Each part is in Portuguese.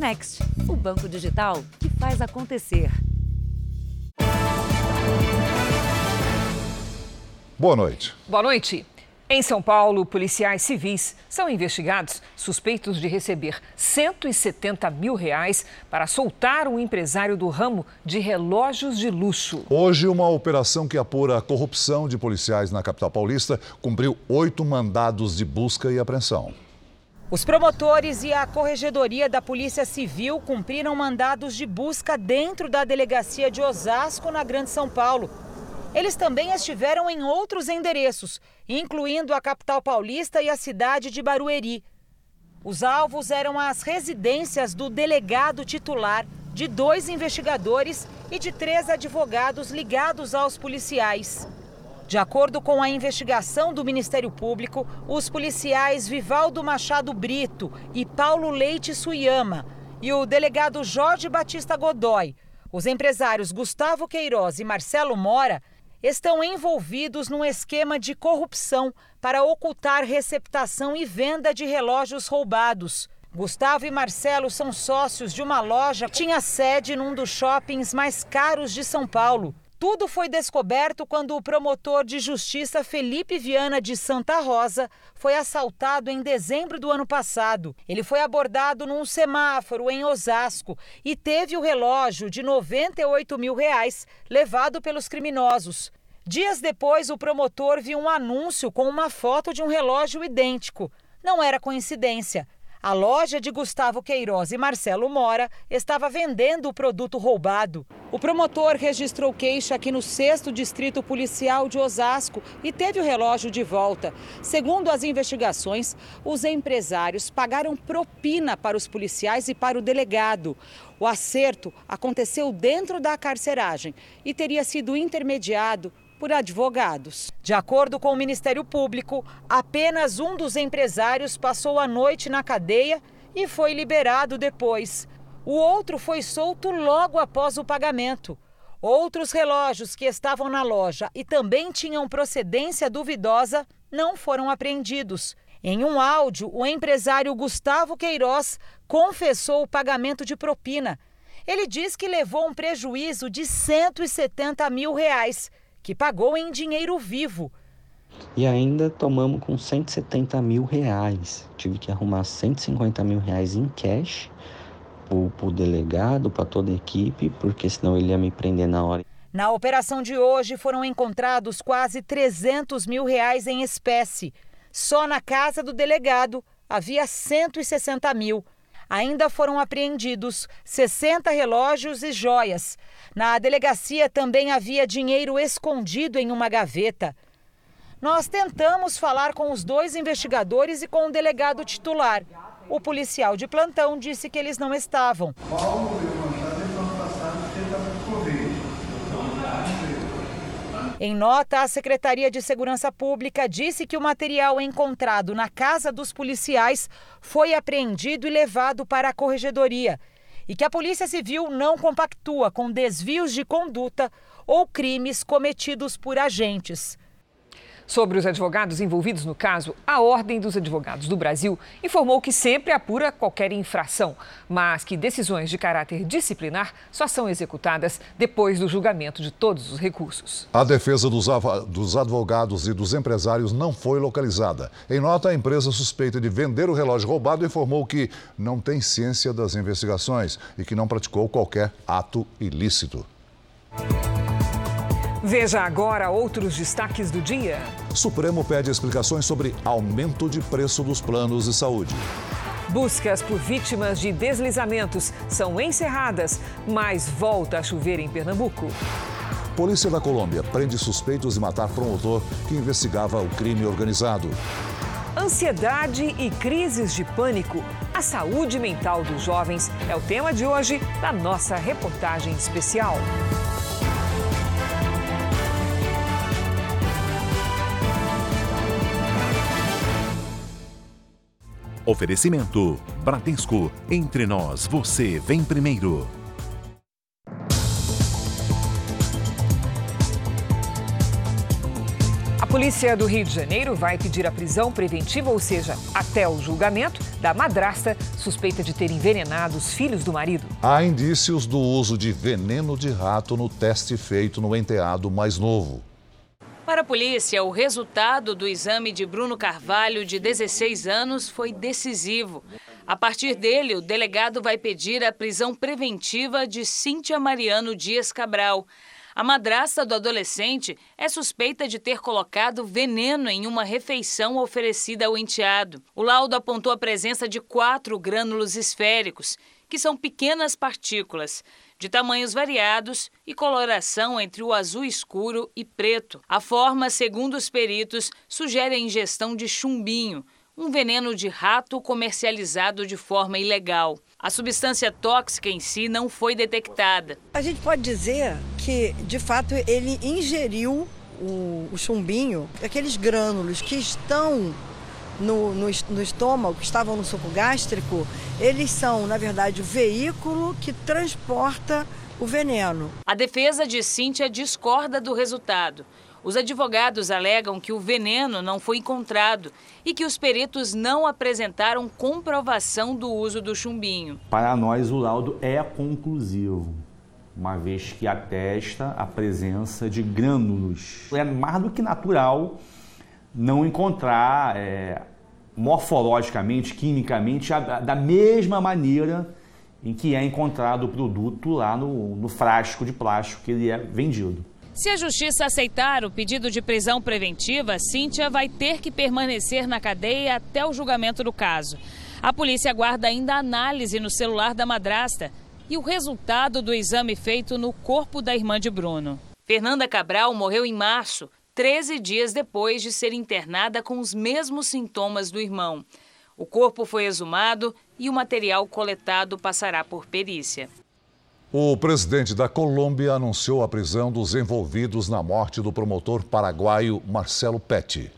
Next, o banco digital que faz acontecer. Boa noite. Boa noite. Em São Paulo, policiais civis são investigados suspeitos de receber 170 mil reais para soltar um empresário do ramo de relógios de luxo. Hoje, uma operação que apura a corrupção de policiais na capital paulista cumpriu oito mandados de busca e apreensão. Os promotores e a corregedoria da Polícia Civil cumpriram mandados de busca dentro da delegacia de Osasco, na Grande São Paulo. Eles também estiveram em outros endereços, incluindo a capital paulista e a cidade de Barueri. Os alvos eram as residências do delegado titular, de dois investigadores e de três advogados ligados aos policiais. De acordo com a investigação do Ministério Público, os policiais Vivaldo Machado Brito e Paulo Leite Suyama e o delegado Jorge Batista Godoy, os empresários Gustavo Queiroz e Marcelo Mora, estão envolvidos num esquema de corrupção para ocultar receptação e venda de relógios roubados. Gustavo e Marcelo são sócios de uma loja que tinha sede num dos shoppings mais caros de São Paulo. Tudo foi descoberto quando o promotor de justiça Felipe Viana de Santa Rosa foi assaltado em dezembro do ano passado. Ele foi abordado num semáforo em Osasco e teve o relógio de 98 mil reais levado pelos criminosos. Dias depois, o promotor viu um anúncio com uma foto de um relógio idêntico. Não era coincidência. A loja de Gustavo Queiroz e Marcelo Mora estava vendendo o produto roubado. O promotor registrou queixa aqui no 6 Distrito Policial de Osasco e teve o relógio de volta. Segundo as investigações, os empresários pagaram propina para os policiais e para o delegado. O acerto aconteceu dentro da carceragem e teria sido intermediado por advogados. De acordo com o Ministério Público, apenas um dos empresários passou a noite na cadeia e foi liberado depois. O outro foi solto logo após o pagamento. Outros relógios que estavam na loja e também tinham procedência duvidosa não foram apreendidos. Em um áudio, o empresário Gustavo Queiroz confessou o pagamento de propina. Ele diz que levou um prejuízo de 170 mil reais que pagou em dinheiro vivo. E ainda tomamos com 170 mil reais. Tive que arrumar 150 mil reais em cash para o delegado, para toda a equipe, porque senão ele ia me prender na hora. Na operação de hoje foram encontrados quase 300 mil reais em espécie. Só na casa do delegado havia 160 mil. Ainda foram apreendidos 60 relógios e joias. Na delegacia também havia dinheiro escondido em uma gaveta. Nós tentamos falar com os dois investigadores e com o delegado titular. O policial de plantão disse que eles não estavam. Paulo Em nota, a Secretaria de Segurança Pública disse que o material encontrado na casa dos policiais foi apreendido e levado para a corregedoria e que a Polícia Civil não compactua com desvios de conduta ou crimes cometidos por agentes. Sobre os advogados envolvidos no caso, a Ordem dos Advogados do Brasil informou que sempre apura qualquer infração, mas que decisões de caráter disciplinar só são executadas depois do julgamento de todos os recursos. A defesa dos, dos advogados e dos empresários não foi localizada. Em nota, a empresa suspeita de vender o relógio roubado informou que não tem ciência das investigações e que não praticou qualquer ato ilícito. Veja agora outros destaques do dia. Supremo pede explicações sobre aumento de preço dos planos de saúde. Buscas por vítimas de deslizamentos são encerradas, mas volta a chover em Pernambuco. Polícia da Colômbia prende suspeitos de matar promotor que investigava o crime organizado. Ansiedade e crises de pânico. A saúde mental dos jovens é o tema de hoje da nossa reportagem especial. Oferecimento: Bradesco. Entre nós, você vem primeiro. polícia do Rio de Janeiro vai pedir a prisão preventiva, ou seja, até o julgamento, da madrasta suspeita de ter envenenado os filhos do marido. Há indícios do uso de veneno de rato no teste feito no enteado mais novo. Para a polícia, o resultado do exame de Bruno Carvalho, de 16 anos, foi decisivo. A partir dele, o delegado vai pedir a prisão preventiva de Cíntia Mariano Dias Cabral. A madrasta do adolescente é suspeita de ter colocado veneno em uma refeição oferecida ao enteado. O laudo apontou a presença de quatro grânulos esféricos, que são pequenas partículas, de tamanhos variados e coloração entre o azul escuro e preto. A forma, segundo os peritos, sugere a ingestão de chumbinho, um veneno de rato comercializado de forma ilegal. A substância tóxica em si não foi detectada. A gente pode dizer que, de fato, ele ingeriu o, o chumbinho, aqueles grânulos que estão no, no, no, estômago, que estavam no suco gástrico, eles são, na verdade, o veículo que transporta o veneno. A defesa de Cíntia discorda do resultado. Os advogados alegam que o veneno não foi encontrado e que os peritos não apresentaram comprovação do uso do chumbinho. Para nós, o laudo é conclusivo, uma vez que atesta a presença de grânulos. É mais do que natural não encontrar é, morfologicamente, quimicamente, da mesma maneira em que é encontrado o produto lá no, no frasco de plástico que ele é vendido. Se a justiça aceitar o pedido de prisão preventiva, Cíntia vai ter que permanecer na cadeia até o julgamento do caso. A polícia aguarda ainda análise no celular da madrasta e o resultado do exame feito no corpo da irmã de Bruno. Fernanda Cabral morreu em março, 13 dias depois de ser internada com os mesmos sintomas do irmão. O corpo foi exumado e o material coletado passará por perícia. O presidente da Colômbia anunciou a prisão dos envolvidos na morte do promotor paraguaio Marcelo Pet.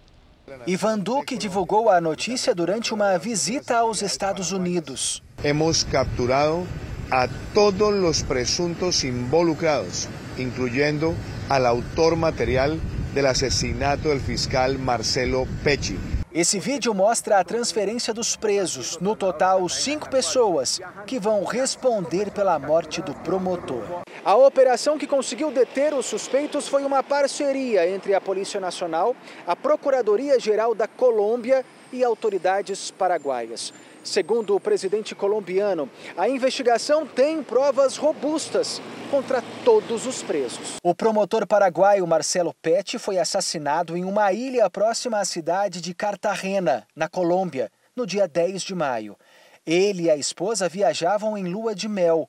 Ivan Duque divulgou a notícia durante uma visita aos Estados Unidos. Hemos capturado a todos os presuntos involucrados, incluyendo al autor material del asesinato del fiscal Marcelo Pecci. Esse vídeo mostra a transferência dos presos, no total cinco pessoas, que vão responder pela morte do promotor. A operação que conseguiu deter os suspeitos foi uma parceria entre a Polícia Nacional, a Procuradoria-Geral da Colômbia e autoridades paraguaias. Segundo o presidente colombiano, a investigação tem provas robustas contra todos os presos. O promotor paraguaio Marcelo Pet foi assassinado em uma ilha próxima à cidade de Cartagena, na Colômbia, no dia 10 de maio. Ele e a esposa viajavam em lua de mel.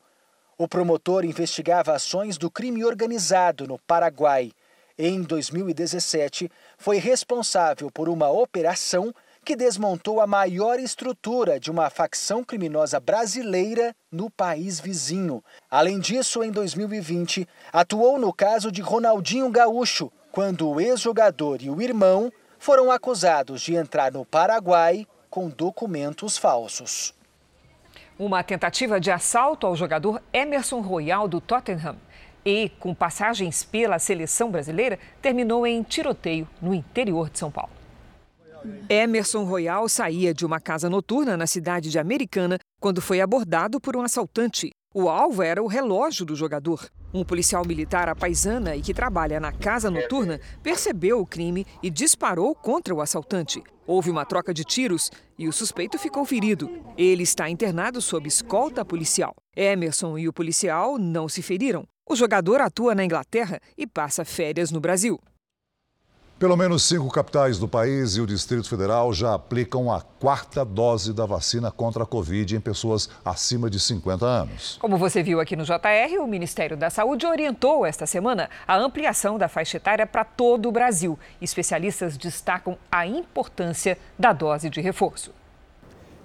O promotor investigava ações do crime organizado no Paraguai. Em 2017, foi responsável por uma operação que desmontou a maior estrutura de uma facção criminosa brasileira no país vizinho. Além disso, em 2020, atuou no caso de Ronaldinho Gaúcho, quando o ex-jogador e o irmão foram acusados de entrar no Paraguai com documentos falsos. Uma tentativa de assalto ao jogador Emerson Royal do Tottenham e, com passagens pela seleção brasileira, terminou em tiroteio no interior de São Paulo. Emerson Royal saía de uma casa noturna na cidade de Americana quando foi abordado por um assaltante. O alvo era o relógio do jogador. Um policial militar apaisana e que trabalha na casa noturna percebeu o crime e disparou contra o assaltante. Houve uma troca de tiros e o suspeito ficou ferido. Ele está internado sob escolta policial. Emerson e o policial não se feriram. O jogador atua na Inglaterra e passa férias no Brasil. Pelo menos cinco capitais do país e o Distrito Federal já aplicam a quarta dose da vacina contra a Covid em pessoas acima de 50 anos. Como você viu aqui no JR, o Ministério da Saúde orientou esta semana a ampliação da faixa etária para todo o Brasil. Especialistas destacam a importância da dose de reforço.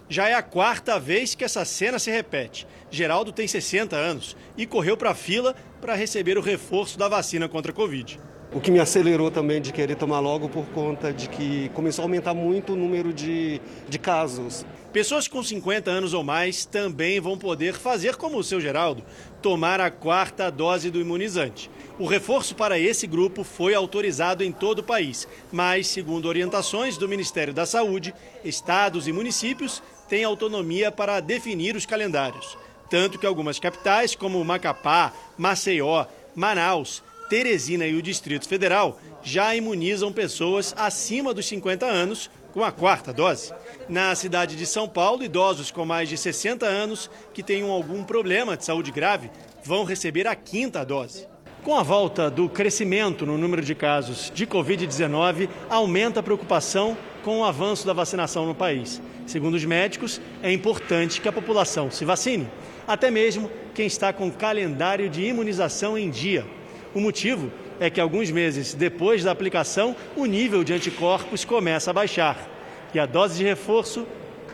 Já é a quarta vez que essa cena se repete. Geraldo tem 60 anos e correu para a fila para receber o reforço da vacina contra a Covid. O que me acelerou também de querer tomar logo por conta de que começou a aumentar muito o número de, de casos. Pessoas com 50 anos ou mais também vão poder fazer como o seu Geraldo, tomar a quarta dose do imunizante. O reforço para esse grupo foi autorizado em todo o país, mas, segundo orientações do Ministério da Saúde, estados e municípios têm autonomia para definir os calendários. Tanto que algumas capitais, como Macapá, Maceió, Manaus, Teresina e o Distrito Federal, já imunizam pessoas acima dos 50 anos com a quarta dose. Na cidade de São Paulo, idosos com mais de 60 anos que tenham algum problema de saúde grave vão receber a quinta dose. Com a volta do crescimento no número de casos de Covid-19, aumenta a preocupação com o avanço da vacinação no país. Segundo os médicos, é importante que a população se vacine, até mesmo quem está com calendário de imunização em dia. O motivo é que alguns meses depois da aplicação, o nível de anticorpos começa a baixar. E a dose de reforço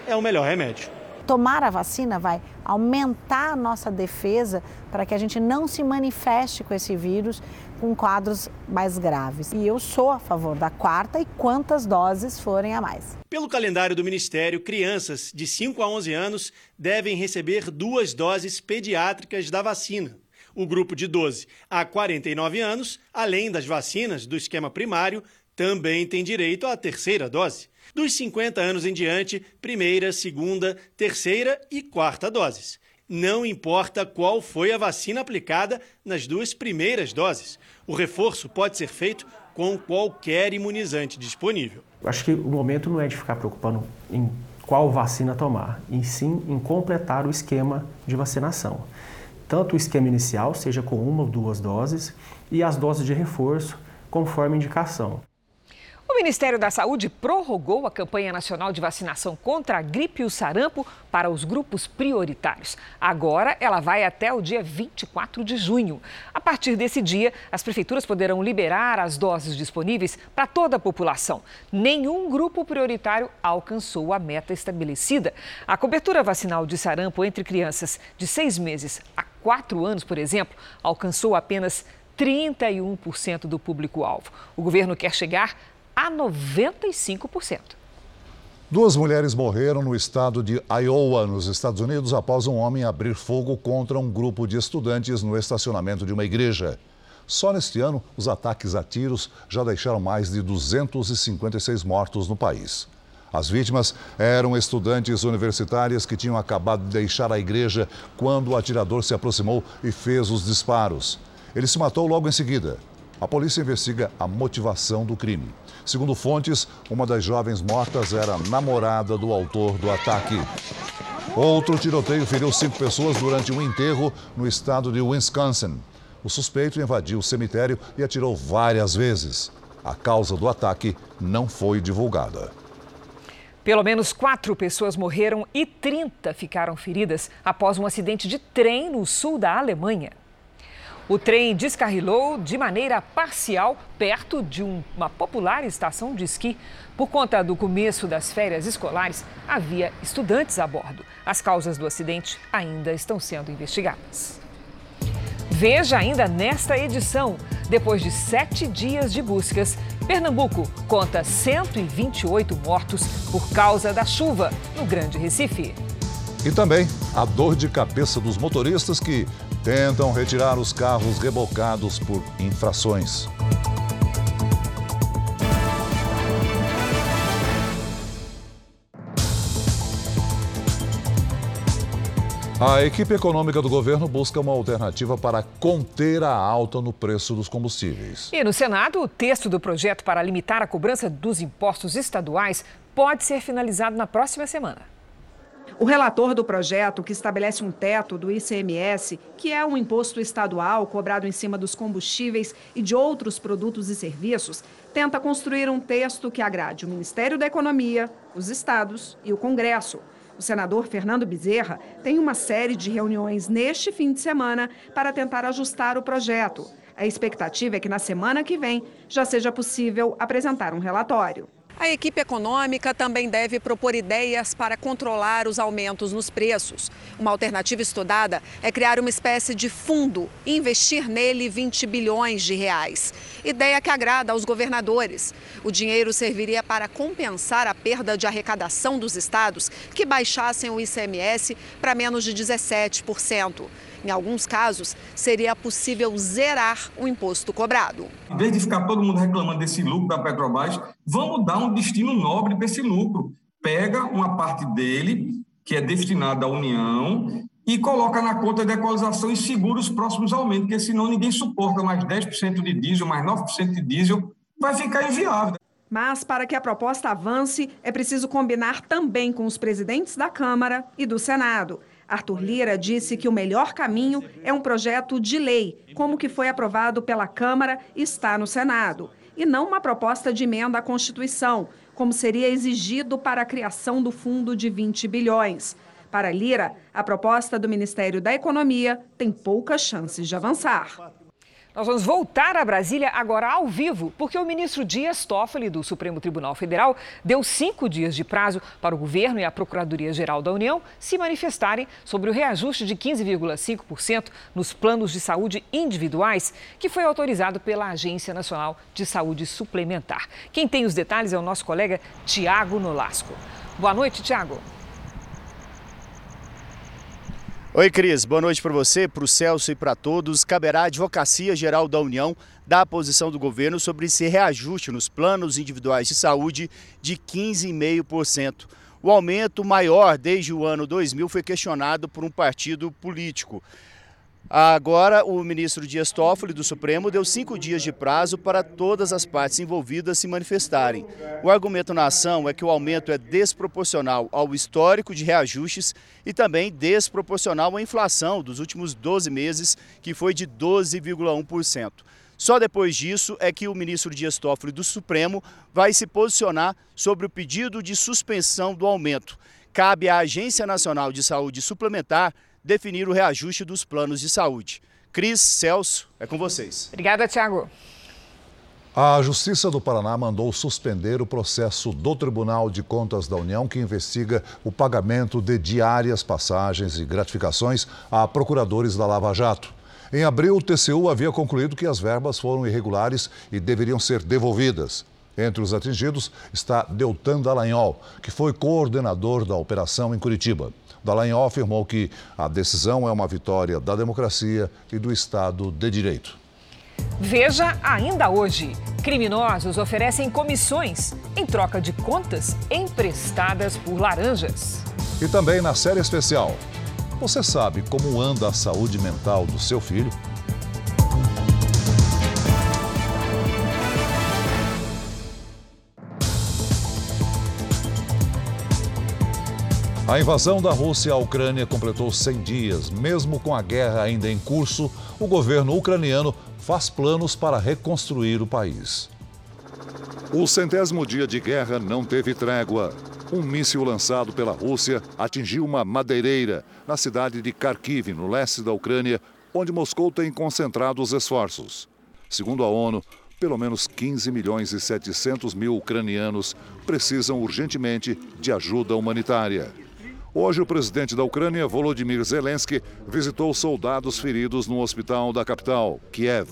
é o melhor remédio. Tomar a vacina vai aumentar a nossa defesa para que a gente não se manifeste com esse vírus com quadros mais graves. E eu sou a favor da quarta e quantas doses forem a mais. Pelo calendário do Ministério, crianças de 5 a 11 anos devem receber duas doses pediátricas da vacina o grupo de 12 a 49 anos, além das vacinas do esquema primário, também tem direito à terceira dose. Dos 50 anos em diante, primeira, segunda, terceira e quarta doses. Não importa qual foi a vacina aplicada nas duas primeiras doses. O reforço pode ser feito com qualquer imunizante disponível. Acho que o momento não é de ficar preocupando em qual vacina tomar, e sim em completar o esquema de vacinação tanto o esquema inicial, seja com uma ou duas doses, e as doses de reforço, conforme indicação. O Ministério da Saúde prorrogou a campanha nacional de vacinação contra a gripe e o sarampo para os grupos prioritários. Agora ela vai até o dia 24 de junho. A partir desse dia, as prefeituras poderão liberar as doses disponíveis para toda a população. Nenhum grupo prioritário alcançou a meta estabelecida. A cobertura vacinal de sarampo entre crianças de seis meses a quatro anos, por exemplo, alcançou apenas 31% do público-alvo. O governo quer chegar a 95%. Duas mulheres morreram no estado de Iowa, nos Estados Unidos, após um homem abrir fogo contra um grupo de estudantes no estacionamento de uma igreja. Só neste ano, os ataques a tiros já deixaram mais de 256 mortos no país. As vítimas eram estudantes universitárias que tinham acabado de deixar a igreja quando o atirador se aproximou e fez os disparos. Ele se matou logo em seguida. A polícia investiga a motivação do crime. Segundo fontes, uma das jovens mortas era namorada do autor do ataque. Outro tiroteio feriu cinco pessoas durante um enterro no estado de Wisconsin. O suspeito invadiu o cemitério e atirou várias vezes. A causa do ataque não foi divulgada. Pelo menos quatro pessoas morreram e 30 ficaram feridas após um acidente de trem no sul da Alemanha. O trem descarrilou de maneira parcial perto de uma popular estação de esqui. Por conta do começo das férias escolares, havia estudantes a bordo. As causas do acidente ainda estão sendo investigadas. Veja ainda nesta edição. Depois de sete dias de buscas, Pernambuco conta 128 mortos por causa da chuva no Grande Recife. E também a dor de cabeça dos motoristas que tentam retirar os carros rebocados por infrações. A equipe econômica do governo busca uma alternativa para conter a alta no preço dos combustíveis. E no Senado, o texto do projeto para limitar a cobrança dos impostos estaduais pode ser finalizado na próxima semana. O relator do projeto, que estabelece um teto do ICMS, que é um imposto estadual cobrado em cima dos combustíveis e de outros produtos e serviços, tenta construir um texto que agrade o Ministério da Economia, os estados e o Congresso. O senador Fernando Bezerra tem uma série de reuniões neste fim de semana para tentar ajustar o projeto. A expectativa é que na semana que vem já seja possível apresentar um relatório. A equipe econômica também deve propor ideias para controlar os aumentos nos preços. Uma alternativa estudada é criar uma espécie de fundo e investir nele 20 bilhões de reais. Ideia que agrada aos governadores. O dinheiro serviria para compensar a perda de arrecadação dos estados que baixassem o ICMS para menos de 17%. Em alguns casos, seria possível zerar o imposto cobrado. Em vez de ficar todo mundo reclamando desse lucro da Petrobras, vamos dar um destino nobre para esse lucro. Pega uma parte dele, que é destinada à União, e coloca na conta de equalização e segura os próximos aumentos, porque senão ninguém suporta mais 10% de diesel, mais 9% de diesel, vai ficar inviável. Mas para que a proposta avance, é preciso combinar também com os presidentes da Câmara e do Senado. Arthur Lira disse que o melhor caminho é um projeto de lei, como que foi aprovado pela Câmara e está no Senado, e não uma proposta de emenda à Constituição, como seria exigido para a criação do fundo de 20 bilhões. Para Lira, a proposta do Ministério da Economia tem poucas chances de avançar. Nós vamos voltar a Brasília agora ao vivo, porque o ministro Dias Toffoli, do Supremo Tribunal Federal, deu cinco dias de prazo para o governo e a Procuradoria-Geral da União se manifestarem sobre o reajuste de 15,5% nos planos de saúde individuais, que foi autorizado pela Agência Nacional de Saúde Suplementar. Quem tem os detalhes é o nosso colega Tiago Nolasco. Boa noite, Tiago. Oi, Cris. Boa noite para você, para o Celso e para todos. Caberá à Advocacia Geral da União dar a posição do governo sobre esse reajuste nos planos individuais de saúde de 15,5%. O aumento maior desde o ano 2000 foi questionado por um partido político. Agora, o ministro Dias Toffoli, do Supremo, deu cinco dias de prazo para todas as partes envolvidas se manifestarem. O argumento na ação é que o aumento é desproporcional ao histórico de reajustes e também desproporcional à inflação dos últimos 12 meses, que foi de 12,1%. Só depois disso é que o ministro Dias Toffoli do Supremo vai se posicionar sobre o pedido de suspensão do aumento. Cabe à Agência Nacional de Saúde Suplementar definir o reajuste dos planos de saúde. Cris, Celso, é com vocês. Obrigada, Tiago. A Justiça do Paraná mandou suspender o processo do Tribunal de Contas da União que investiga o pagamento de diárias, passagens e gratificações a procuradores da Lava Jato. Em abril, o TCU havia concluído que as verbas foram irregulares e deveriam ser devolvidas. Entre os atingidos está Deltan Dallagnol, que foi coordenador da operação em Curitiba. Dallagnol afirmou que a decisão é uma vitória da democracia e do Estado de Direito. Veja ainda hoje: criminosos oferecem comissões em troca de contas emprestadas por laranjas. E também na série especial: Você sabe como anda a saúde mental do seu filho? A invasão da Rússia à Ucrânia completou 100 dias. Mesmo com a guerra ainda em curso, o governo ucraniano faz planos para reconstruir o país. O centésimo dia de guerra não teve trégua. Um míssil lançado pela Rússia atingiu uma madeireira na cidade de Kharkiv, no leste da Ucrânia, onde Moscou tem concentrado os esforços. Segundo a ONU, pelo menos 15 milhões e 700 mil ucranianos precisam urgentemente de ajuda humanitária. Hoje, o presidente da Ucrânia, Volodymyr Zelensky, visitou soldados feridos no hospital da capital, Kiev.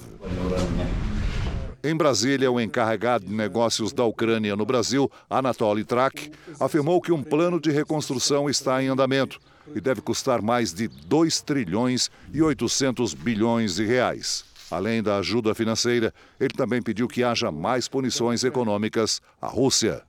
Em Brasília, o encarregado de negócios da Ucrânia no Brasil, Anatoly Trak, afirmou que um plano de reconstrução está em andamento e deve custar mais de 2 trilhões e 800 bilhões de reais. Além da ajuda financeira, ele também pediu que haja mais punições econômicas à Rússia.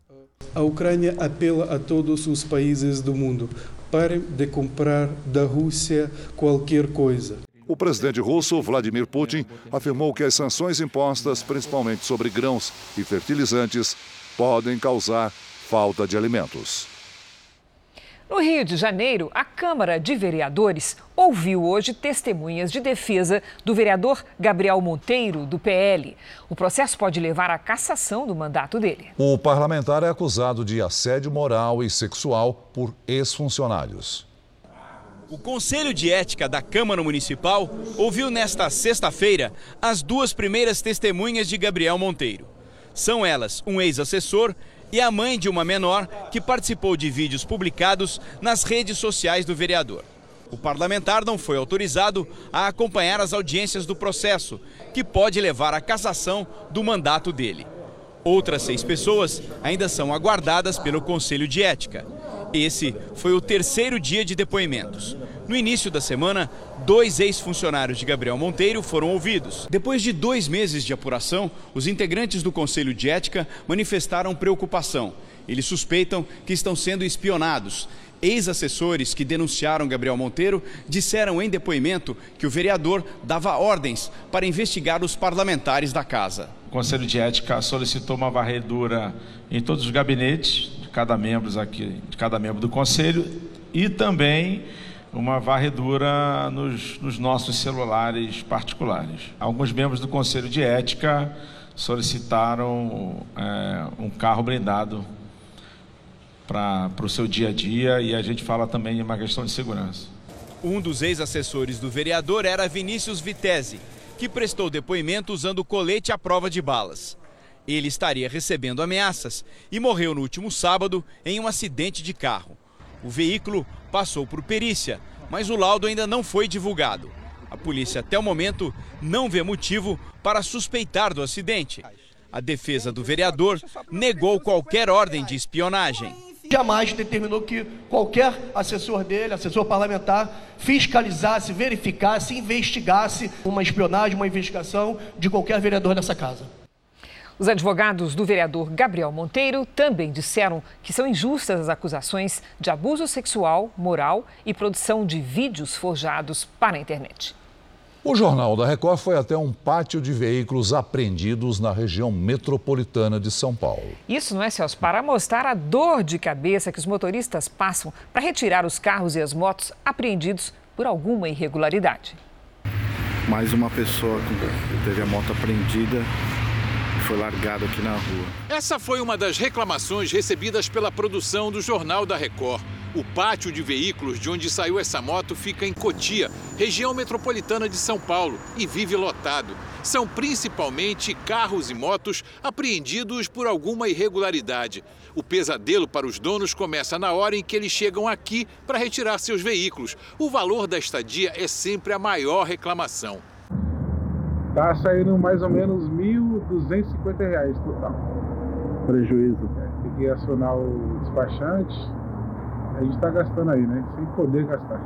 A Ucrânia apela a todos os países do mundo: parem de comprar da Rússia qualquer coisa. O presidente russo, Vladimir Putin, afirmou que as sanções impostas, principalmente sobre grãos e fertilizantes, podem causar falta de alimentos. No Rio de Janeiro, a Câmara de Vereadores ouviu hoje testemunhas de defesa do vereador Gabriel Monteiro, do PL. O processo pode levar à cassação do mandato dele. O parlamentar é acusado de assédio moral e sexual por ex-funcionários. O Conselho de Ética da Câmara Municipal ouviu nesta sexta-feira as duas primeiras testemunhas de Gabriel Monteiro. São elas um ex-assessor e a mãe de uma menor que participou de vídeos publicados nas redes sociais do vereador. O parlamentar não foi autorizado a acompanhar as audiências do processo, que pode levar à cassação do mandato dele. Outras seis pessoas ainda são aguardadas pelo Conselho de Ética. Esse foi o terceiro dia de depoimentos. No início da semana, dois ex-funcionários de Gabriel Monteiro foram ouvidos. Depois de dois meses de apuração, os integrantes do Conselho de Ética manifestaram preocupação. Eles suspeitam que estão sendo espionados Ex-assessores que denunciaram Gabriel Monteiro disseram em depoimento que o vereador dava ordens para investigar os parlamentares da casa. O Conselho de Ética solicitou uma varredura em todos os gabinetes cada membro aqui, de cada membro do conselho e também uma varredura nos, nos nossos celulares particulares. Alguns membros do Conselho de Ética solicitaram é, um carro blindado para o seu dia a dia e a gente fala também de uma questão de segurança. Um dos ex-assessores do vereador era Vinícius Vitese, que prestou depoimento usando colete à prova de balas. Ele estaria recebendo ameaças e morreu no último sábado em um acidente de carro. O veículo passou por perícia, mas o laudo ainda não foi divulgado. A polícia, até o momento, não vê motivo para suspeitar do acidente. A defesa do vereador negou qualquer ordem de espionagem jamais determinou que qualquer assessor dele, assessor parlamentar, fiscalizasse, verificasse, investigasse uma espionagem, uma investigação de qualquer vereador dessa casa. Os advogados do vereador Gabriel Monteiro também disseram que são injustas as acusações de abuso sexual, moral e produção de vídeos forjados para a internet. O Jornal da Record foi até um pátio de veículos apreendidos na região metropolitana de São Paulo. Isso não é, Celso, para mostrar a dor de cabeça que os motoristas passam para retirar os carros e as motos apreendidos por alguma irregularidade. Mais uma pessoa que teve a moto apreendida foi largada aqui na rua. Essa foi uma das reclamações recebidas pela produção do Jornal da Record. O pátio de veículos de onde saiu essa moto fica em Cotia, região metropolitana de São Paulo, e vive lotado. São principalmente carros e motos apreendidos por alguma irregularidade. O pesadelo para os donos começa na hora em que eles chegam aqui para retirar seus veículos. O valor da estadia é sempre a maior reclamação. Está saindo mais ou menos R$ 1.250 total. Prejuízo. É, tem que acionar o despachante, a gente está gastando aí, né? Sem poder gastar.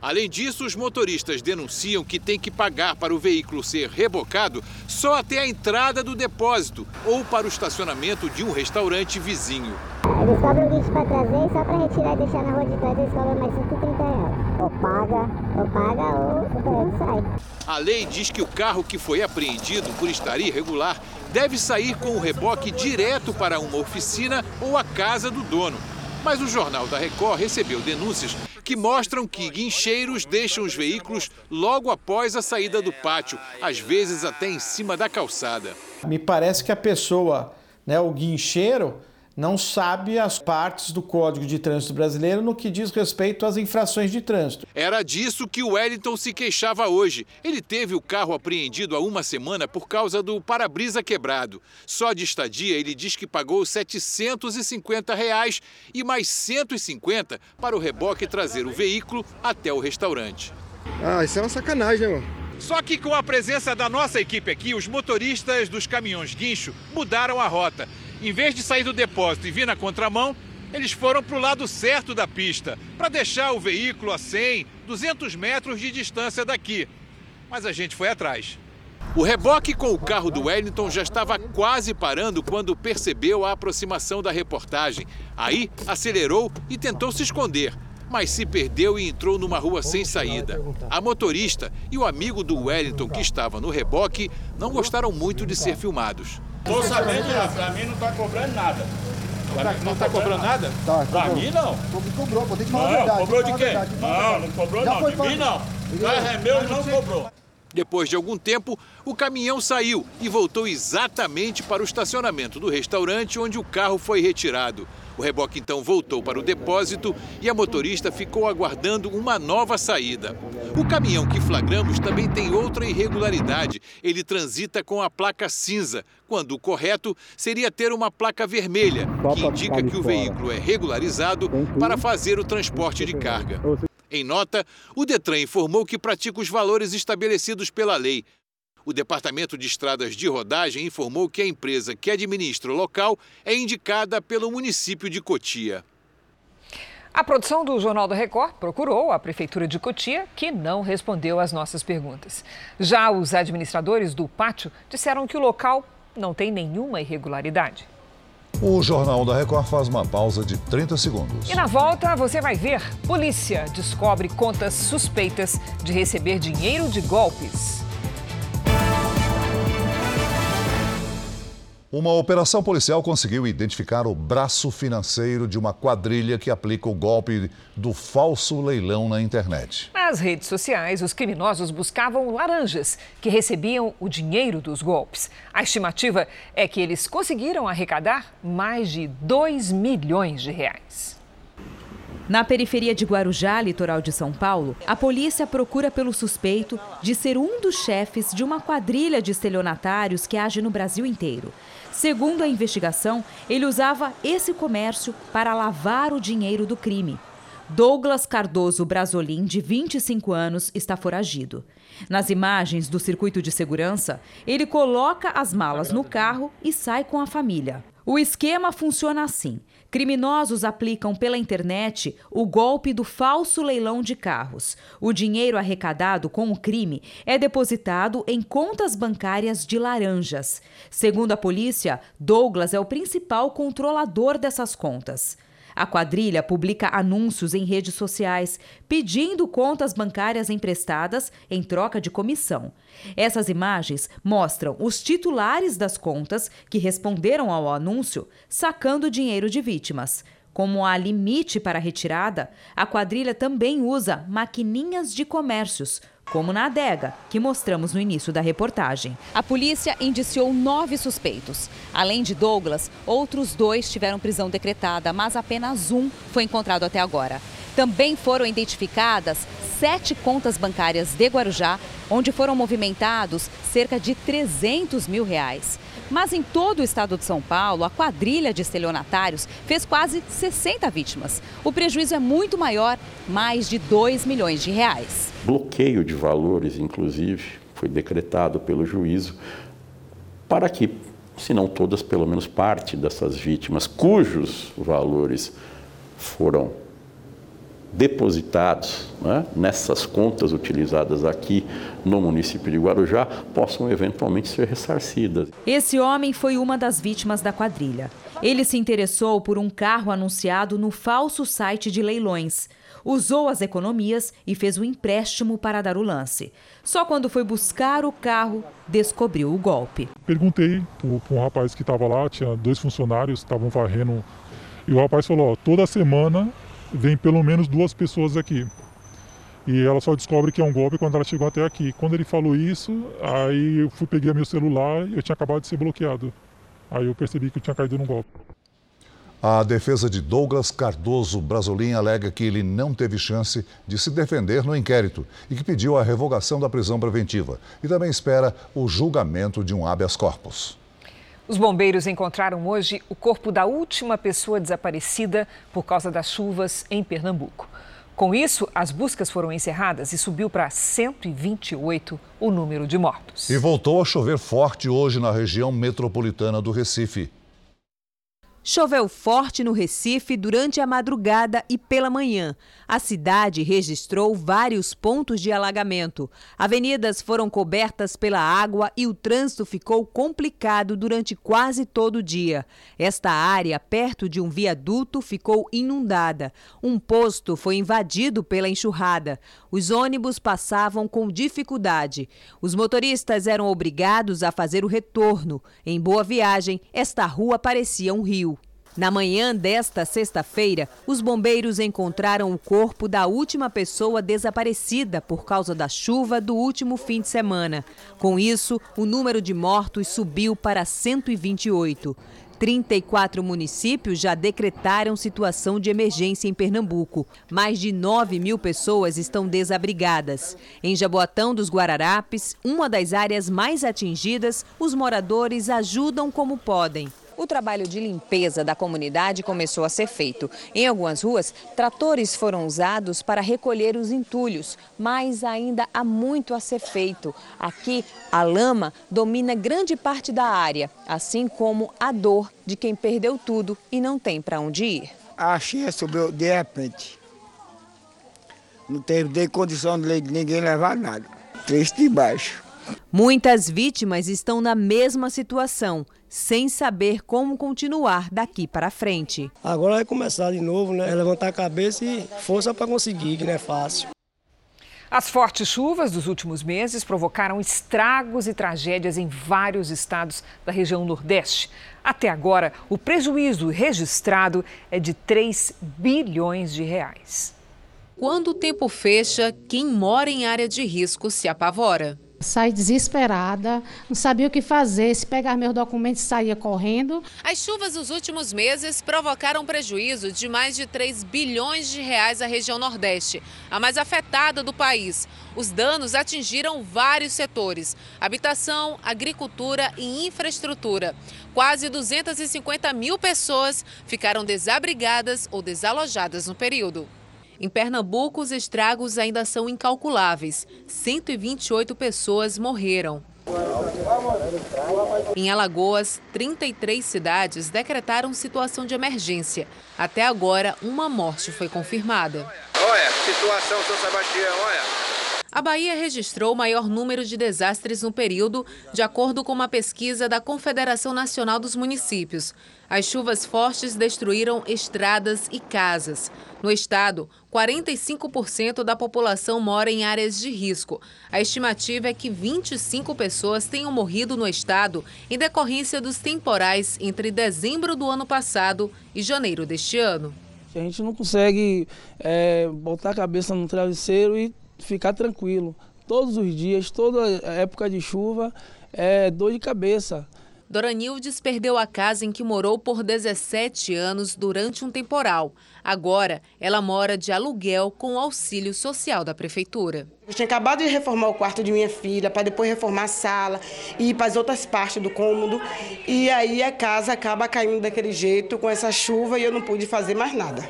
Além disso, os motoristas denunciam que tem que pagar para o veículo ser rebocado só até a entrada do depósito ou para o estacionamento de um restaurante vizinho. Eles cobram lixo para trazer e só para retirar e deixar na rua de trás eles cobram mais 130 reais. Ou paga, ou paga ou o supermercado sai. A lei diz que o carro que foi apreendido por estar irregular deve sair com o reboque direto para uma oficina ou a casa do dono. Mas o Jornal da Record recebeu denúncias que mostram que guincheiros deixam os veículos logo após a saída do pátio, às vezes até em cima da calçada. Me parece que a pessoa, né, o guincheiro, não sabe as partes do Código de Trânsito Brasileiro no que diz respeito às infrações de trânsito. Era disso que o Wellington se queixava hoje. Ele teve o carro apreendido há uma semana por causa do para-brisa quebrado. Só de estadia, ele diz que pagou 750 reais e mais 150 para o reboque trazer o veículo até o restaurante. Ah, isso é uma sacanagem, né, mano? Só que com a presença da nossa equipe aqui, os motoristas dos caminhões guincho mudaram a rota. Em vez de sair do depósito e vir na contramão, eles foram para o lado certo da pista, para deixar o veículo a 100, 200 metros de distância daqui. Mas a gente foi atrás. O reboque com o carro do Wellington já estava quase parando quando percebeu a aproximação da reportagem. Aí acelerou e tentou se esconder, mas se perdeu e entrou numa rua sem saída. A motorista e o amigo do Wellington que estava no reboque não gostaram muito de ser filmados. Tô sabendo já, pra mim não tá cobrando nada. Pra não tá cobrando nada? Tá, pra mim não. Cobrou, vou ter que falar não, a verdade. cobrou de quê? Verdade, não, não cobrou Já não, de mim não. Mas é meu, não cobrou. Depois de algum tempo, o caminhão saiu e voltou exatamente para o estacionamento do restaurante onde o carro foi retirado. O reboque então voltou para o depósito e a motorista ficou aguardando uma nova saída. O caminhão que flagramos também tem outra irregularidade. Ele transita com a placa cinza, quando o correto seria ter uma placa vermelha, que indica que o veículo é regularizado para fazer o transporte de carga. Em nota, o Detran informou que pratica os valores estabelecidos pela lei. O Departamento de Estradas de Rodagem informou que a empresa que administra o local é indicada pelo município de Cotia. A produção do Jornal da Record procurou a Prefeitura de Cotia, que não respondeu às nossas perguntas. Já os administradores do pátio disseram que o local não tem nenhuma irregularidade. O Jornal da Record faz uma pausa de 30 segundos. E na volta você vai ver: polícia descobre contas suspeitas de receber dinheiro de golpes. Uma operação policial conseguiu identificar o braço financeiro de uma quadrilha que aplica o golpe do falso leilão na internet. Nas redes sociais, os criminosos buscavam laranjas que recebiam o dinheiro dos golpes. A estimativa é que eles conseguiram arrecadar mais de 2 milhões de reais. Na periferia de Guarujá, litoral de São Paulo, a polícia procura pelo suspeito de ser um dos chefes de uma quadrilha de estelionatários que age no Brasil inteiro. Segundo a investigação, ele usava esse comércio para lavar o dinheiro do crime. Douglas Cardoso Brasolim, de 25 anos, está foragido. Nas imagens do circuito de segurança, ele coloca as malas no carro e sai com a família. O esquema funciona assim: criminosos aplicam pela internet o golpe do falso leilão de carros. O dinheiro arrecadado com o crime é depositado em contas bancárias de laranjas. Segundo a polícia, Douglas é o principal controlador dessas contas. A quadrilha publica anúncios em redes sociais pedindo contas bancárias emprestadas em troca de comissão. Essas imagens mostram os titulares das contas que responderam ao anúncio sacando dinheiro de vítimas. Como há limite para retirada, a quadrilha também usa maquininhas de comércios, como na adega, que mostramos no início da reportagem. A polícia indiciou nove suspeitos. Além de Douglas, outros dois tiveram prisão decretada, mas apenas um foi encontrado até agora. Também foram identificadas sete contas bancárias de Guarujá, onde foram movimentados cerca de 300 mil reais. Mas em todo o estado de São Paulo, a quadrilha de estelionatários fez quase 60 vítimas. O prejuízo é muito maior, mais de 2 milhões de reais. Bloqueio de valores, inclusive, foi decretado pelo juízo para que, se não todas, pelo menos parte dessas vítimas, cujos valores foram depositados né, nessas contas utilizadas aqui no município de Guarujá possam eventualmente ser ressarcidas. Esse homem foi uma das vítimas da quadrilha. Ele se interessou por um carro anunciado no falso site de leilões. Usou as economias e fez o um empréstimo para dar o lance. Só quando foi buscar o carro, descobriu o golpe. Perguntei para um rapaz que estava lá, tinha dois funcionários, estavam varrendo, e o rapaz falou: ó, toda semana vem pelo menos duas pessoas aqui. E ela só descobre que é um golpe quando ela chegou até aqui. Quando ele falou isso, aí eu fui peguei meu celular e eu tinha acabado de ser bloqueado. Aí eu percebi que eu tinha caído num golpe. A defesa de Douglas Cardoso Brasolim alega que ele não teve chance de se defender no inquérito e que pediu a revogação da prisão preventiva. E também espera o julgamento de um habeas corpus. Os bombeiros encontraram hoje o corpo da última pessoa desaparecida por causa das chuvas em Pernambuco. Com isso, as buscas foram encerradas e subiu para 128 o número de mortos. E voltou a chover forte hoje na região metropolitana do Recife. Choveu forte no Recife durante a madrugada e pela manhã. A cidade registrou vários pontos de alagamento. Avenidas foram cobertas pela água e o trânsito ficou complicado durante quase todo o dia. Esta área, perto de um viaduto, ficou inundada. Um posto foi invadido pela enxurrada. Os ônibus passavam com dificuldade. Os motoristas eram obrigados a fazer o retorno. Em Boa Viagem, esta rua parecia um rio. Na manhã desta sexta-feira, os bombeiros encontraram o corpo da última pessoa desaparecida por causa da chuva do último fim de semana. Com isso, o número de mortos subiu para 128. 34 municípios já decretaram situação de emergência em Pernambuco. Mais de 9 mil pessoas estão desabrigadas. Em Jaboatão dos Guararapes, uma das áreas mais atingidas, os moradores ajudam como podem. O trabalho de limpeza da comunidade começou a ser feito. Em algumas ruas, tratores foram usados para recolher os entulhos, mas ainda há muito a ser feito. Aqui, a lama domina grande parte da área, assim como a dor de quem perdeu tudo e não tem para onde ir. Achei subiu de repente. Não teve condição de ninguém levar nada. Triste de baixo. Muitas vítimas estão na mesma situação sem saber como continuar daqui para frente. Agora vai começar de novo, né? É levantar a cabeça e força para conseguir, que não é fácil. As fortes chuvas dos últimos meses provocaram estragos e tragédias em vários estados da região Nordeste. Até agora, o prejuízo registrado é de 3 bilhões de reais. Quando o tempo fecha, quem mora em área de risco se apavora. Saí desesperada, não sabia o que fazer, se pegar meus documentos saía correndo. As chuvas dos últimos meses provocaram prejuízo de mais de 3 bilhões de reais à região Nordeste, a mais afetada do país. Os danos atingiram vários setores: habitação, agricultura e infraestrutura. Quase 250 mil pessoas ficaram desabrigadas ou desalojadas no período. Em Pernambuco, os estragos ainda são incalculáveis. 128 pessoas morreram. Em Alagoas, 33 cidades decretaram situação de emergência. Até agora, uma morte foi confirmada. Olha, situação São Sebastião, olha. A Bahia registrou o maior número de desastres no período, de acordo com uma pesquisa da Confederação Nacional dos Municípios. As chuvas fortes destruíram estradas e casas. No estado, 45% da população mora em áreas de risco. A estimativa é que 25 pessoas tenham morrido no estado em decorrência dos temporais entre dezembro do ano passado e janeiro deste ano. A gente não consegue é, botar a cabeça no travesseiro e ficar tranquilo. Todos os dias, toda época de chuva, é dor de cabeça. Doranildes perdeu a casa em que morou por 17 anos durante um temporal. Agora, ela mora de aluguel com o auxílio social da prefeitura. Eu tinha acabado de reformar o quarto de minha filha, para depois reformar a sala e ir para as outras partes do cômodo. E aí a casa acaba caindo daquele jeito, com essa chuva, e eu não pude fazer mais nada.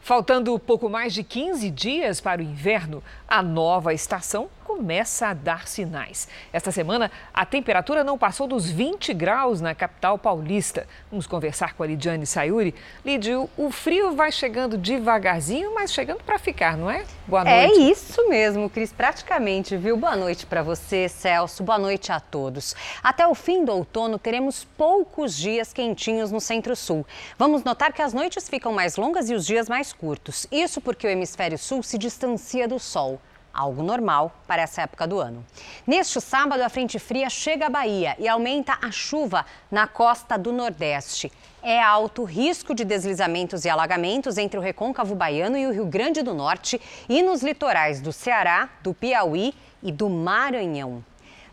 Faltando pouco mais de 15 dias para o inverno, a nova estação começa a dar sinais. Esta semana, a temperatura não passou dos 20 graus na capital paulista. Vamos conversar com a Lidiane Sayuri. Lidio, o frio vai chegando devagarzinho, mas chegando para ficar, não é? Boa é noite. É isso mesmo, Cris, praticamente, viu? Boa noite para você, Celso. Boa noite a todos. Até o fim do outono, teremos poucos dias quentinhos no centro-sul. Vamos notar que as noites ficam mais longas e os dias mais curtos. Isso porque o hemisfério sul se distancia do sol algo normal para essa época do ano. Neste sábado, a frente fria chega à Bahia e aumenta a chuva na costa do Nordeste. É alto risco de deslizamentos e alagamentos entre o recôncavo baiano e o Rio Grande do Norte e nos litorais do Ceará, do Piauí e do Maranhão.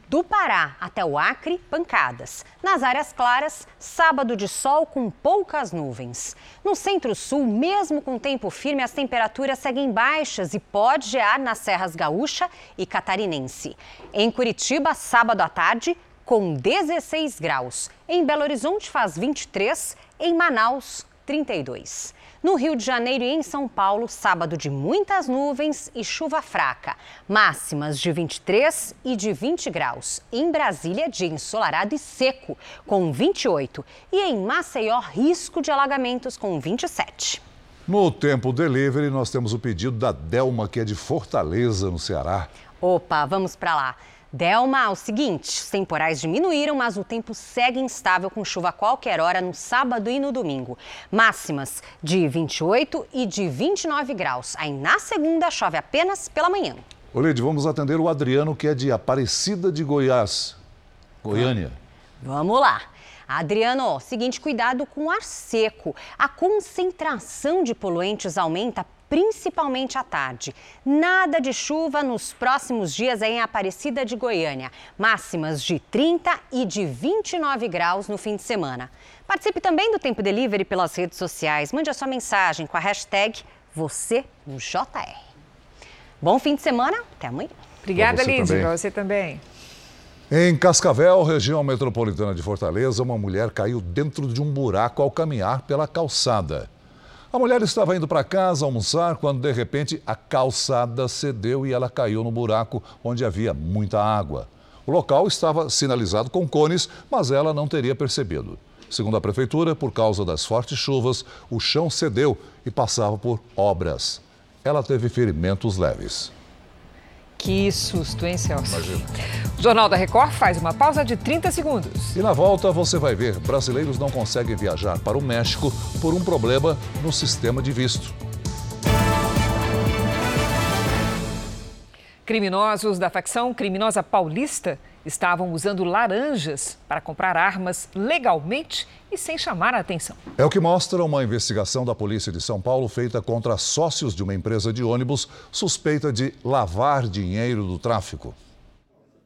Do Pará até o Acre, pancadas. Nas áreas claras, sábado de sol com poucas nuvens. No centro-sul, mesmo com tempo firme, as temperaturas seguem baixas e pode gear nas serras gaúcha e catarinense. Em Curitiba, sábado à tarde, com 16 graus. Em Belo Horizonte, faz 23. Em Manaus, 32. No Rio de Janeiro e em São Paulo, sábado de muitas nuvens e chuva fraca. Máximas de 23 e de 20 graus. Em Brasília, dia ensolarado e seco, com 28. E em Maceió, risco de alagamentos, com 27. No Tempo Delivery, nós temos o pedido da Delma, que é de Fortaleza, no Ceará. Opa, vamos para lá. Delma, o seguinte, os temporais diminuíram, mas o tempo segue instável com chuva a qualquer hora no sábado e no domingo. Máximas de 28 e de 29 graus. Aí na segunda chove apenas pela manhã. Olide, vamos atender o Adriano, que é de Aparecida de Goiás, Goiânia. Vamos lá. Adriano, seguinte, cuidado com o ar seco. A concentração de poluentes aumenta principalmente à tarde. Nada de chuva nos próximos dias em Aparecida de Goiânia. Máximas de 30 e de 29 graus no fim de semana. Participe também do Tempo Delivery pelas redes sociais. Mande a sua mensagem com a hashtag você no JR. Bom fim de semana, até amanhã. Obrigada, Lídia. Para você também. Em Cascavel, região metropolitana de Fortaleza, uma mulher caiu dentro de um buraco ao caminhar pela calçada. A mulher estava indo para casa almoçar quando, de repente, a calçada cedeu e ela caiu no buraco onde havia muita água. O local estava sinalizado com cones, mas ela não teria percebido. Segundo a prefeitura, por causa das fortes chuvas, o chão cedeu e passava por obras. Ela teve ferimentos leves. Que susto, hein, Celso? O Jornal da Record faz uma pausa de 30 segundos. E na volta você vai ver: brasileiros não conseguem viajar para o México por um problema no sistema de visto. Criminosos da facção criminosa paulista estavam usando laranjas para comprar armas legalmente e sem chamar a atenção. É o que mostra uma investigação da Polícia de São Paulo feita contra sócios de uma empresa de ônibus suspeita de lavar dinheiro do tráfico.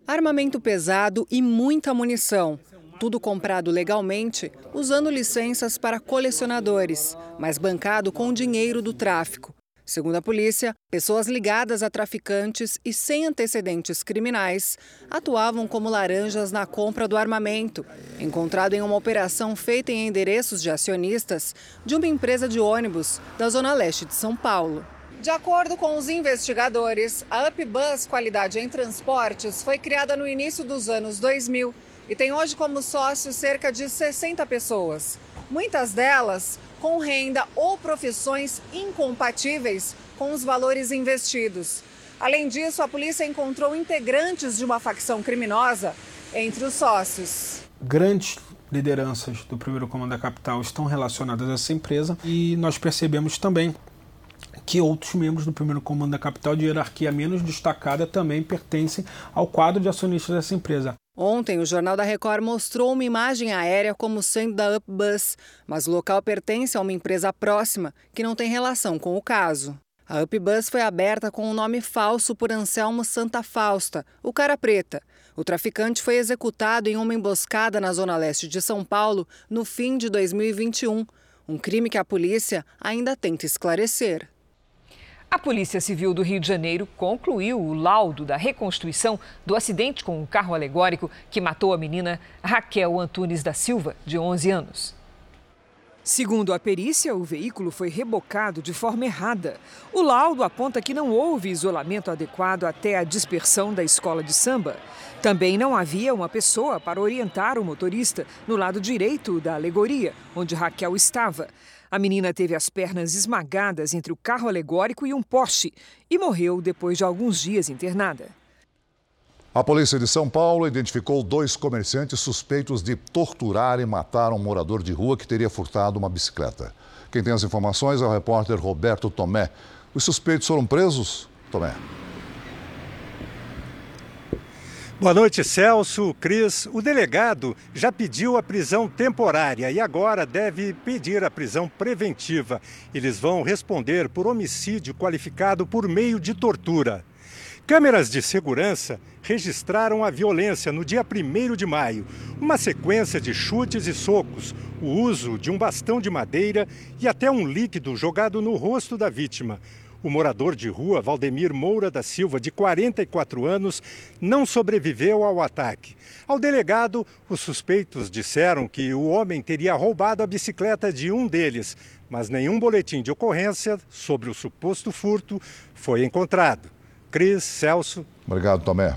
Armamento pesado e muita munição. Tudo comprado legalmente, usando licenças para colecionadores, mas bancado com dinheiro do tráfico. Segundo a polícia, pessoas ligadas a traficantes e sem antecedentes criminais atuavam como laranjas na compra do armamento, encontrado em uma operação feita em endereços de acionistas de uma empresa de ônibus da Zona Leste de São Paulo. De acordo com os investigadores, a UpBus Qualidade em Transportes foi criada no início dos anos 2000 e tem hoje como sócios cerca de 60 pessoas. Muitas delas com renda ou profissões incompatíveis com os valores investidos. Além disso, a polícia encontrou integrantes de uma facção criminosa entre os sócios. Grandes lideranças do primeiro comando da capital estão relacionadas a essa empresa e nós percebemos também que outros membros do primeiro comando da capital de hierarquia menos destacada também pertencem ao quadro de acionistas dessa empresa. Ontem, o Jornal da Record mostrou uma imagem aérea como sendo da UpBus, mas o local pertence a uma empresa próxima que não tem relação com o caso. A UpBus foi aberta com um nome falso por Anselmo Santa Fausta, o cara preta. O traficante foi executado em uma emboscada na zona leste de São Paulo no fim de 2021, um crime que a polícia ainda tenta esclarecer. A Polícia Civil do Rio de Janeiro concluiu o laudo da reconstituição do acidente com um carro alegórico que matou a menina Raquel Antunes da Silva, de 11 anos. Segundo a perícia, o veículo foi rebocado de forma errada. O laudo aponta que não houve isolamento adequado até a dispersão da escola de samba. Também não havia uma pessoa para orientar o motorista no lado direito da alegoria, onde Raquel estava. A menina teve as pernas esmagadas entre o carro alegórico e um poste e morreu depois de alguns dias internada. A polícia de São Paulo identificou dois comerciantes suspeitos de torturar e matar um morador de rua que teria furtado uma bicicleta. Quem tem as informações é o repórter Roberto Tomé. Os suspeitos foram presos? Tomé. Boa noite, Celso, Cris. O delegado já pediu a prisão temporária e agora deve pedir a prisão preventiva. Eles vão responder por homicídio qualificado por meio de tortura. Câmeras de segurança registraram a violência no dia 1 de maio. Uma sequência de chutes e socos, o uso de um bastão de madeira e até um líquido jogado no rosto da vítima. O morador de rua, Valdemir Moura da Silva, de 44 anos, não sobreviveu ao ataque. Ao delegado, os suspeitos disseram que o homem teria roubado a bicicleta de um deles, mas nenhum boletim de ocorrência sobre o suposto furto foi encontrado. Cris, Celso. Obrigado, Tomé.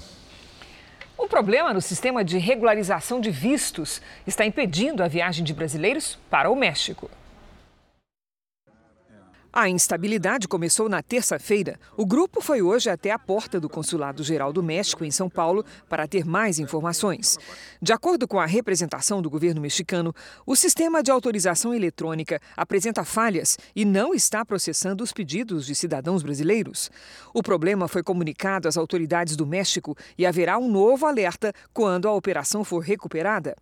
Um problema no sistema de regularização de vistos está impedindo a viagem de brasileiros para o México. A instabilidade começou na terça-feira. O grupo foi hoje até a porta do Consulado Geral do México, em São Paulo, para ter mais informações. De acordo com a representação do governo mexicano, o sistema de autorização eletrônica apresenta falhas e não está processando os pedidos de cidadãos brasileiros. O problema foi comunicado às autoridades do México e haverá um novo alerta quando a operação for recuperada.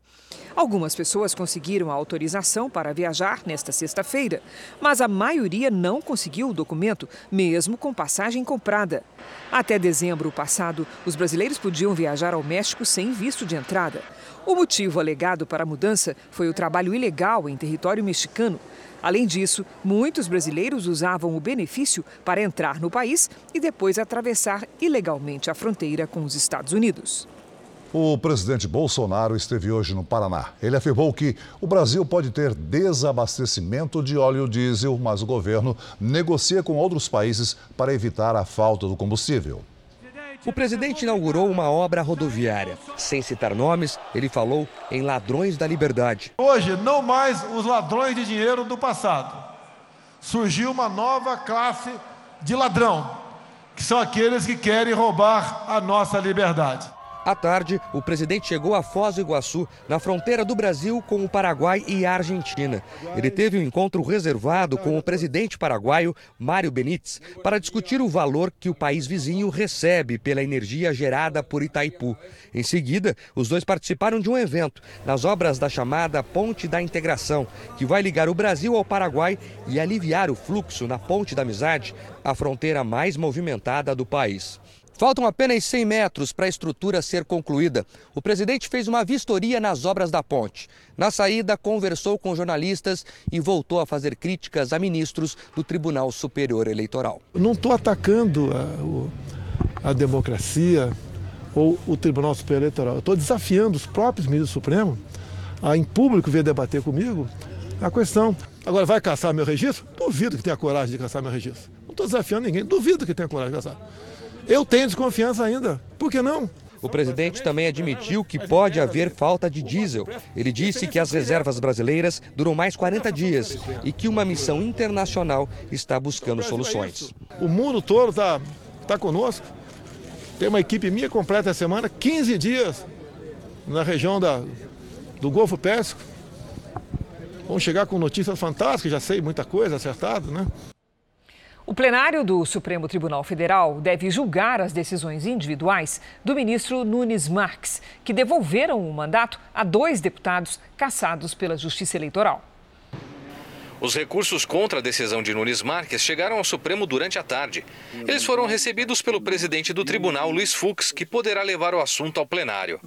Algumas pessoas conseguiram a autorização para viajar nesta sexta-feira, mas a maioria não conseguiu o documento, mesmo com passagem comprada. Até dezembro passado, os brasileiros podiam viajar ao México sem visto de entrada. O motivo alegado para a mudança foi o trabalho ilegal em território mexicano. Além disso, muitos brasileiros usavam o benefício para entrar no país e depois atravessar ilegalmente a fronteira com os Estados Unidos. O presidente Bolsonaro esteve hoje no Paraná. Ele afirmou que o Brasil pode ter desabastecimento de óleo diesel, mas o governo negocia com outros países para evitar a falta do combustível. O presidente inaugurou uma obra rodoviária. Sem citar nomes, ele falou em ladrões da liberdade. Hoje, não mais os ladrões de dinheiro do passado. Surgiu uma nova classe de ladrão, que são aqueles que querem roubar a nossa liberdade. À tarde, o presidente chegou a Foz do Iguaçu, na fronteira do Brasil com o Paraguai e a Argentina. Ele teve um encontro reservado com o presidente paraguaio, Mário Benítez, para discutir o valor que o país vizinho recebe pela energia gerada por Itaipu. Em seguida, os dois participaram de um evento nas obras da chamada Ponte da Integração, que vai ligar o Brasil ao Paraguai e aliviar o fluxo na Ponte da Amizade, a fronteira mais movimentada do país. Faltam apenas 100 metros para a estrutura ser concluída. O presidente fez uma vistoria nas obras da ponte. Na saída, conversou com jornalistas e voltou a fazer críticas a ministros do Tribunal Superior Eleitoral. Não estou atacando a, a, democracia ou o Tribunal Superior Eleitoral. Estou desafiando os próprios ministros do Supremo a, em público, vir debater comigo a questão. Agora, vai caçar meu registro? Duvido que tenha coragem de caçar meu registro. Não estou desafiando ninguém, duvido que tenha coragem de caçar. Eu tenho desconfiança ainda. Por que não? O presidente também admitiu que pode haver falta de diesel. Ele disse que as reservas brasileiras duram mais 40 dias e que uma missão internacional está buscando soluções. O mundo todo está tá conosco. Tem uma equipe minha completa essa semana, 15 dias na região da, do Golfo Pérsico. Vamos chegar com notícias fantásticas, já sei muita coisa acertada, né? O plenário do Supremo Tribunal Federal deve julgar as decisões individuais do ministro Nunes Marques, que devolveram o mandato a dois deputados caçados pela Justiça Eleitoral. Os recursos contra a decisão de Nunes Marques chegaram ao Supremo durante a tarde. Eles foram recebidos pelo presidente do tribunal, Luiz Fux, que poderá levar o assunto ao plenário.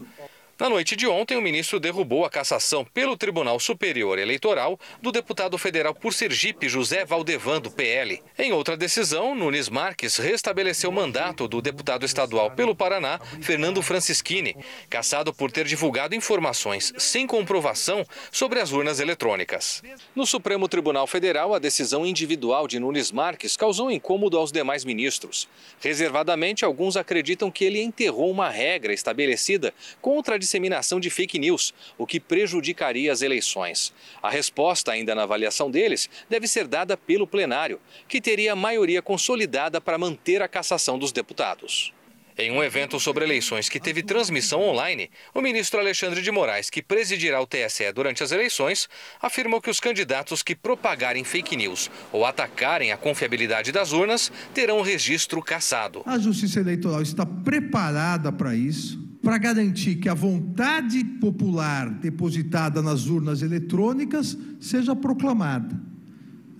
Na noite de ontem, o ministro derrubou a cassação pelo Tribunal Superior Eleitoral do deputado federal por Sergipe, José Valdevan, do PL. Em outra decisão, Nunes Marques restabeleceu o mandato do deputado estadual pelo Paraná, Fernando Francischini, cassado por ter divulgado informações sem comprovação sobre as urnas eletrônicas. No Supremo Tribunal Federal, a decisão individual de Nunes Marques causou incômodo aos demais ministros. Reservadamente, alguns acreditam que ele enterrou uma regra estabelecida contra a disseminação de fake news, o que prejudicaria as eleições. A resposta, ainda na avaliação deles, deve ser dada pelo plenário, que teria maioria consolidada para manter a cassação dos deputados. Em um evento sobre eleições que teve transmissão online, o ministro Alexandre de Moraes, que presidirá o TSE durante as eleições, afirmou que os candidatos que propagarem fake news ou atacarem a confiabilidade das urnas terão o registro cassado. A Justiça Eleitoral está preparada para isso para garantir que a vontade popular depositada nas urnas eletrônicas seja proclamada.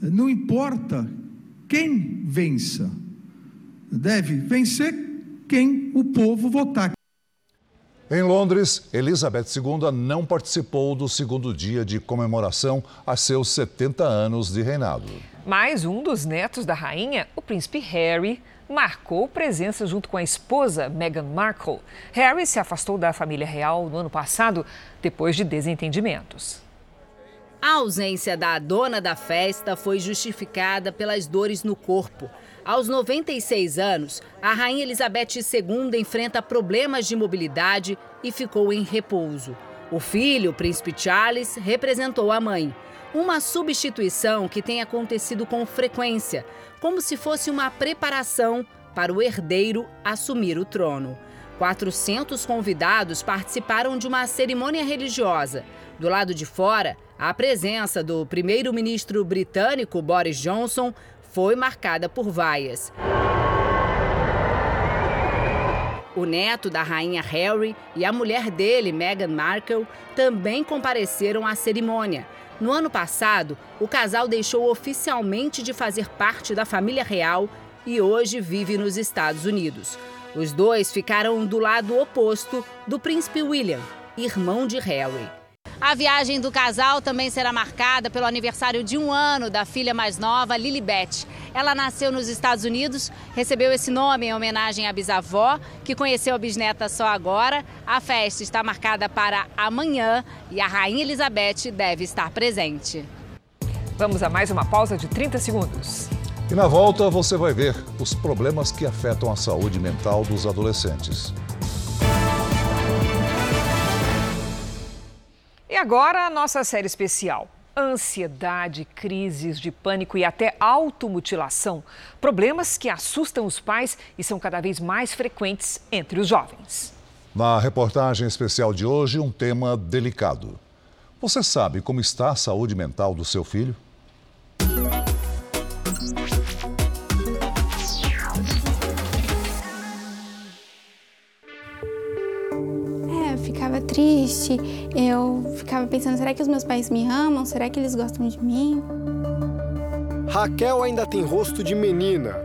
Não importa quem vença, deve vencer quem o povo votar. Em Londres, Elizabeth II não participou do segundo dia de comemoração a seus 70 anos de reinado. Mais um dos netos da rainha, o príncipe Harry, marcou presença junto com a esposa Meghan Markle. Harry se afastou da família real no ano passado depois de desentendimentos. A ausência da dona da festa foi justificada pelas dores no corpo. Aos 96 anos, a Rainha Elizabeth II enfrenta problemas de mobilidade e ficou em repouso. O filho, o príncipe Charles, representou a mãe. Uma substituição que tem acontecido com frequência, como se fosse uma preparação para o herdeiro assumir o trono. 400 convidados participaram de uma cerimônia religiosa. Do lado de fora, a presença do primeiro-ministro britânico Boris Johnson foi marcada por vaias. O neto da rainha Harry e a mulher dele, Meghan Markle, também compareceram à cerimônia. No ano passado, o casal deixou oficialmente de fazer parte da família real e hoje vive nos Estados Unidos. Os dois ficaram do lado oposto do príncipe William. irmão de Harry. A viagem do casal também será marcada pelo aniversário de um ano da filha mais nova, Lilibet. Ela nasceu nos Estados Unidos, recebeu esse nome em homenagem à bisavó, que conheceu a bisneta só agora. A festa está marcada para amanhã e a Rainha Elizabeth deve estar presente. Vamos a mais uma pausa de 30 segundos. E na volta você vai ver os problemas que afetam a saúde mental dos adolescentes. E agora a nossa série especial. Ansiedade, crises de pânico e até automutilação. Problemas que assustam os pais e são cada vez mais frequentes entre os jovens. Na reportagem especial de hoje, um tema delicado. Você sabe como está a saúde mental do seu filho? ficava triste, eu ficava pensando: será que os meus pais me amam? Será que eles gostam de mim? Raquel ainda tem rosto de menina,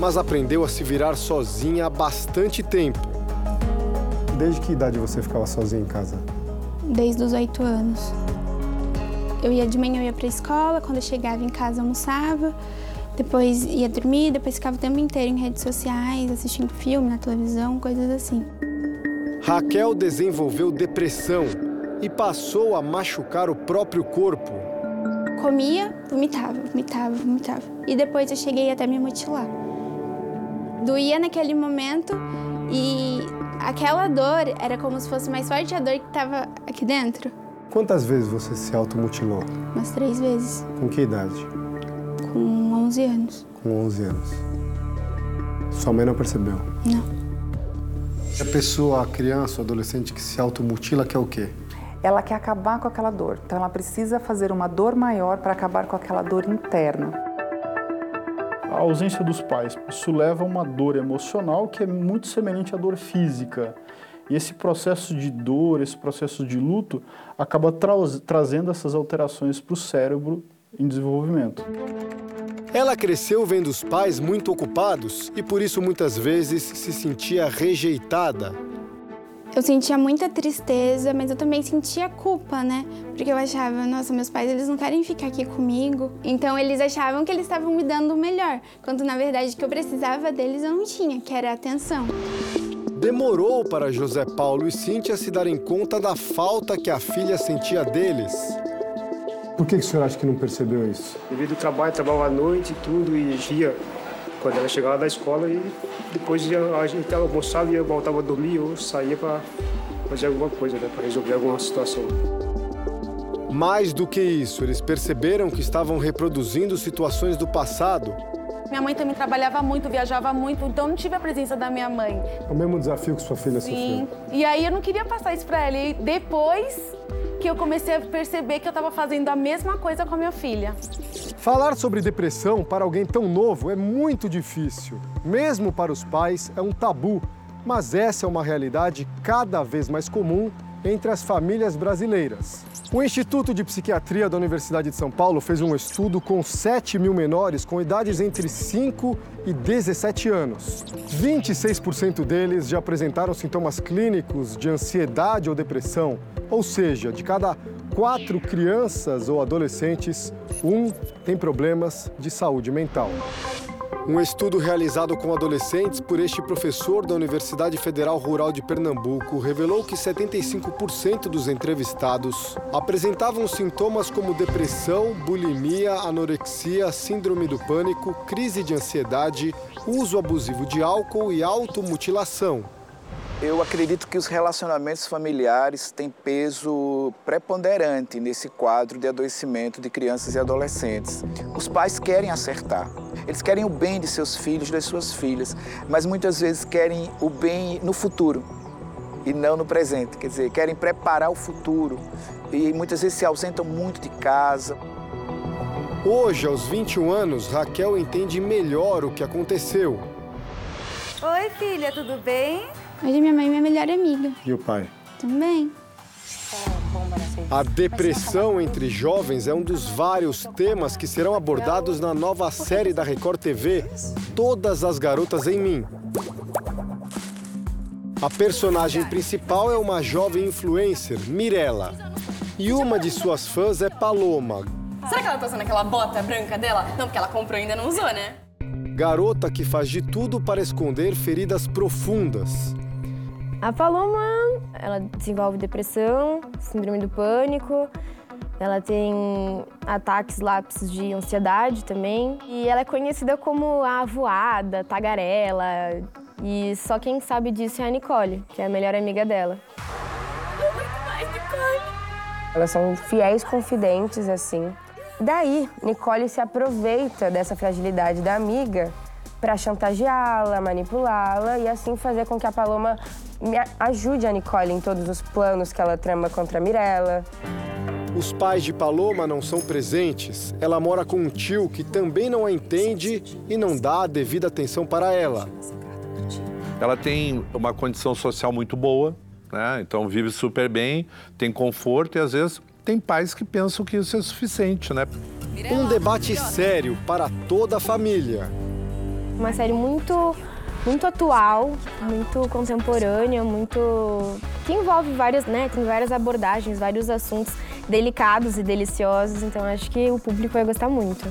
mas aprendeu a se virar sozinha há bastante tempo. Desde que idade você ficava sozinha em casa? Desde os oito anos. Eu ia de manhã, eu ia para a escola, quando eu chegava em casa, almoçava, depois ia dormir, depois ficava o tempo inteiro em redes sociais, assistindo filme na televisão, coisas assim. Raquel desenvolveu depressão e passou a machucar o próprio corpo. Comia, vomitava, vomitava, vomitava. E depois eu cheguei até me mutilar. Doía naquele momento e aquela dor era como se fosse mais forte a dor que estava aqui dentro. Quantas vezes você se automutilou? Umas três vezes. Com que idade? Com 11 anos. Com 11 anos. Sua mãe não percebeu? Não. A pessoa, a criança, o adolescente que se automutila quer o quê? Ela quer acabar com aquela dor. Então ela precisa fazer uma dor maior para acabar com aquela dor interna. A ausência dos pais, isso leva a uma dor emocional que é muito semelhante à dor física. E esse processo de dor, esse processo de luto, acaba tra trazendo essas alterações para o cérebro em desenvolvimento. Ela cresceu vendo os pais muito ocupados e por isso muitas vezes se sentia rejeitada. Eu sentia muita tristeza, mas eu também sentia culpa, né? Porque eu achava, nossa, meus pais eles não querem ficar aqui comigo. Então eles achavam que eles estavam me dando o melhor, quando na verdade o que eu precisava deles eu não tinha, que era atenção. Demorou para José Paulo e Cíntia se darem conta da falta que a filha sentia deles. Por que, que o senhor acha que não percebeu isso? Devido ao trabalho, trabalhava à noite e tudo, e ia quando ela chegava da escola e depois ia, a gente almoçava e voltava a dormir ou saía para fazer alguma coisa, né, para resolver alguma situação. Mais do que isso, eles perceberam que estavam reproduzindo situações do passado. Minha mãe também trabalhava muito, viajava muito, então não tive a presença da minha mãe. O mesmo desafio que sua filha Sim. sofreu. E aí eu não queria passar isso para ela. E depois que eu comecei a perceber que eu estava fazendo a mesma coisa com a minha filha. Falar sobre depressão para alguém tão novo é muito difícil. Mesmo para os pais, é um tabu. Mas essa é uma realidade cada vez mais comum entre as famílias brasileiras. O Instituto de Psiquiatria da Universidade de São Paulo fez um estudo com 7 mil menores com idades entre 5 e 17 anos. 26% deles já apresentaram sintomas clínicos de ansiedade ou depressão, ou seja, de cada quatro crianças ou adolescentes, um tem problemas de saúde mental. Um estudo realizado com adolescentes por este professor da Universidade Federal Rural de Pernambuco revelou que 75% dos entrevistados apresentavam sintomas como depressão, bulimia, anorexia, síndrome do pânico, crise de ansiedade, uso abusivo de álcool e automutilação. Eu acredito que os relacionamentos familiares têm peso preponderante nesse quadro de adoecimento de crianças e adolescentes. Os pais querem acertar, eles querem o bem de seus filhos, das suas filhas, mas muitas vezes querem o bem no futuro e não no presente. Quer dizer, querem preparar o futuro e muitas vezes se ausentam muito de casa. Hoje, aos 21 anos, Raquel entende melhor o que aconteceu. Oi, filha, tudo bem? Hoje minha mãe é minha melhor amiga. E o pai? Também. A depressão entre jovens é um dos vários temas que serão abordados na nova série da Record TV, Todas as Garotas em Mim. A personagem principal é uma jovem influencer, Mirella. E uma de suas fãs é Paloma. Será que ela tá usando aquela bota branca dela? Não, porque ela comprou e ainda não usou, né? Garota que faz de tudo para esconder feridas profundas. A Paloma, ela desenvolve depressão, síndrome do pânico, ela tem ataques lápis de ansiedade também. E ela é conhecida como a voada, tagarela. E só quem sabe disso é a Nicole, que é a melhor amiga dela. Elas são fiéis confidentes, assim. Daí, Nicole se aproveita dessa fragilidade da amiga para chantageá-la, manipulá-la e assim fazer com que a Paloma ajude a Nicole em todos os planos que ela trama contra a Mirella. Os pais de Paloma não são presentes. Ela mora com um tio que também não a entende e não dá a devida atenção para ela. Ela tem uma condição social muito boa, né? então vive super bem, tem conforto e às vezes tem pais que pensam que isso é suficiente, né? Um debate sério para toda a família. Uma série muito muito atual, muito contemporânea, muito que envolve várias, né, tem várias abordagens, vários assuntos delicados e deliciosos, então acho que o público vai gostar muito.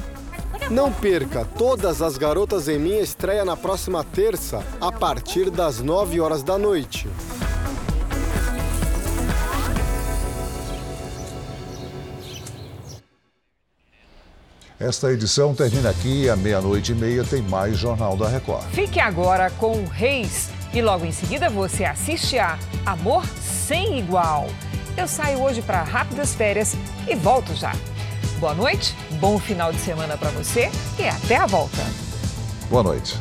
Não perca, Todas as Garotas em Mim estreia na próxima terça, a partir das 9 horas da noite. Esta edição termina aqui, à meia-noite e meia tem mais Jornal da Record. Fique agora com Reis e logo em seguida você assiste a Amor Sem Igual. Eu saio hoje para rápidas férias e volto já. Boa noite, bom final de semana para você e até a volta. Boa noite.